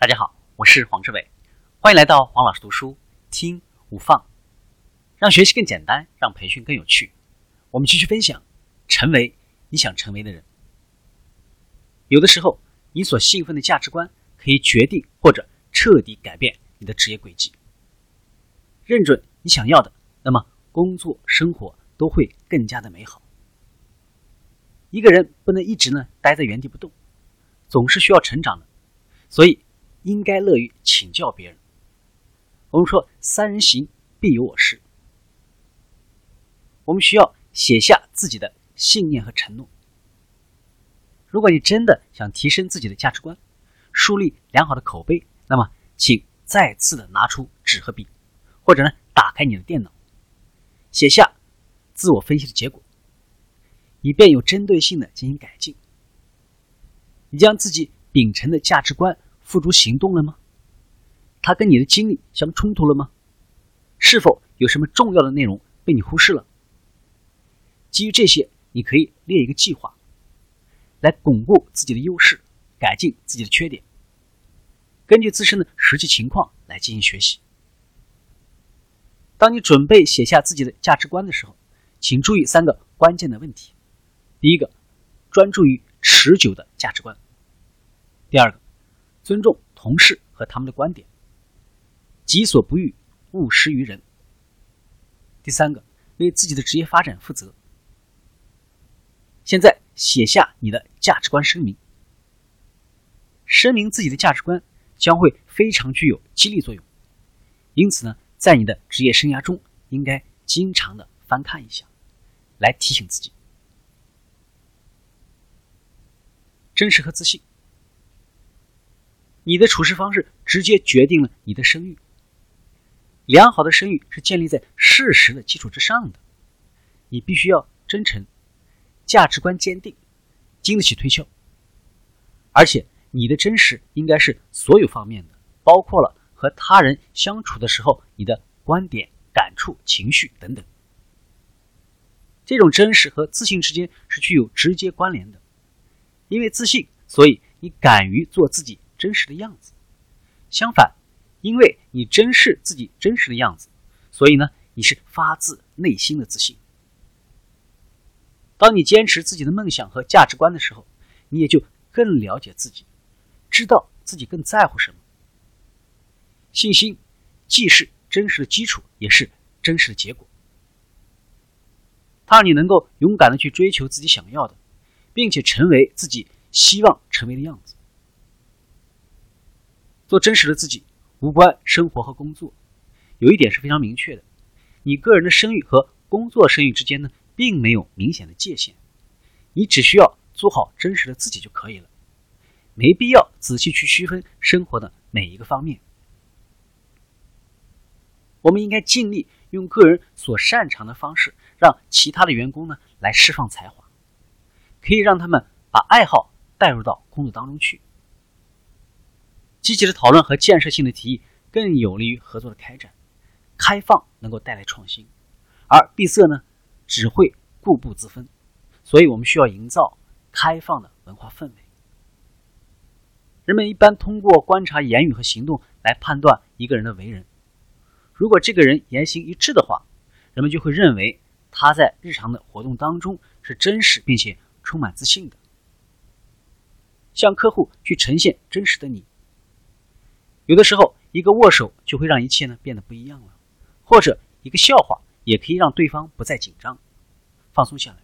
大家好，我是黄志伟，欢迎来到黄老师读书听无放，让学习更简单，让培训更有趣。我们继续分享，成为你想成为的人。有的时候，你所信奉的价值观可以决定或者彻底改变你的职业轨迹。认准你想要的，那么工作生活都会更加的美好。一个人不能一直呢待在原地不动，总是需要成长的，所以。应该乐于请教别人。我们说“三人行，必有我师”。我们需要写下自己的信念和承诺。如果你真的想提升自己的价值观，树立良好的口碑，那么请再次的拿出纸和笔，或者呢，打开你的电脑，写下自我分析的结果，以便有针对性的进行改进。你将自己秉承的价值观。付诸行动了吗？它跟你的经历相冲突了吗？是否有什么重要的内容被你忽视了？基于这些，你可以列一个计划，来巩固自己的优势，改进自己的缺点。根据自身的实际情况来进行学习。当你准备写下自己的价值观的时候，请注意三个关键的问题：第一个，专注于持久的价值观；第二个。尊重同事和他们的观点，己所不欲，勿施于人。第三个，为自己的职业发展负责。现在写下你的价值观声明，声明自己的价值观将会非常具有激励作用。因此呢，在你的职业生涯中，应该经常的翻看一下，来提醒自己，真实和自信。你的处事方式直接决定了你的声誉。良好的声誉是建立在事实的基础之上的。你必须要真诚，价值观坚定，经得起推敲。而且你的真实应该是所有方面的，包括了和他人相处的时候你的观点、感触、情绪等等。这种真实和自信之间是具有直接关联的。因为自信，所以你敢于做自己。真实的样子。相反，因为你珍视自己真实的样子，所以呢，你是发自内心的自信。当你坚持自己的梦想和价值观的时候，你也就更了解自己，知道自己更在乎什么。信心既是真实的基础，也是真实的结果。它让你能够勇敢的去追求自己想要的，并且成为自己希望成为的样子。做真实的自己，无关生活和工作。有一点是非常明确的：你个人的声誉和工作声誉之间呢，并没有明显的界限。你只需要做好真实的自己就可以了，没必要仔细去区分生活的每一个方面。我们应该尽力用个人所擅长的方式，让其他的员工呢来释放才华，可以让他们把爱好带入到工作当中去。积极的讨论和建设性的提议更有利于合作的开展。开放能够带来创新，而闭塞呢，只会固步自封。所以我们需要营造开放的文化氛围。人们一般通过观察言语和行动来判断一个人的为人。如果这个人言行一致的话，人们就会认为他在日常的活动当中是真实并且充满自信的。向客户去呈现真实的你。有的时候，一个握手就会让一切呢变得不一样了，或者一个笑话也可以让对方不再紧张，放松下来。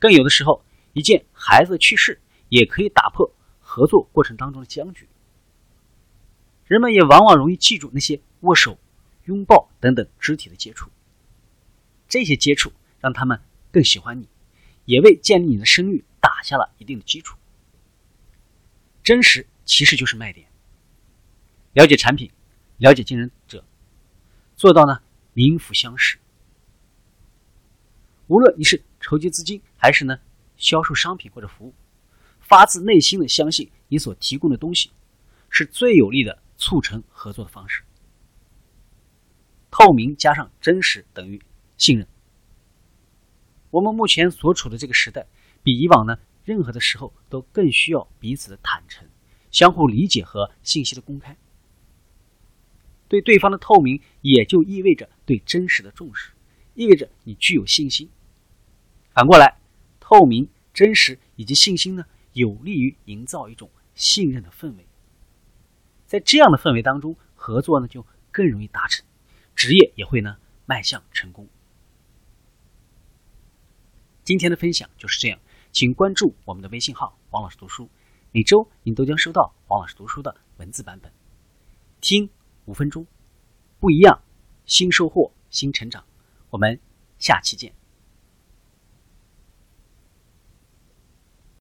更有的时候，一件孩子的去世也可以打破合作过程当中的僵局。人们也往往容易记住那些握手、拥抱等等肢体的接触，这些接触让他们更喜欢你，也为建立你的声誉打下了一定的基础。真实其实就是卖点。了解产品，了解竞争者，做到呢名副相识。无论你是筹集资金，还是呢销售商品或者服务，发自内心的相信你所提供的东西，是最有力的促成合作的方式。透明加上真实等于信任。我们目前所处的这个时代，比以往呢任何的时候都更需要彼此的坦诚，相互理解和信息的公开。对对方的透明，也就意味着对真实的重视，意味着你具有信心。反过来，透明、真实以及信心呢，有利于营造一种信任的氛围。在这样的氛围当中，合作呢就更容易达成，职业也会呢迈向成功。今天的分享就是这样，请关注我们的微信号“王老师读书”，每周您都将收到王老师读书的文字版本。听五分钟，不一样，新收获，新成长。我们下期见。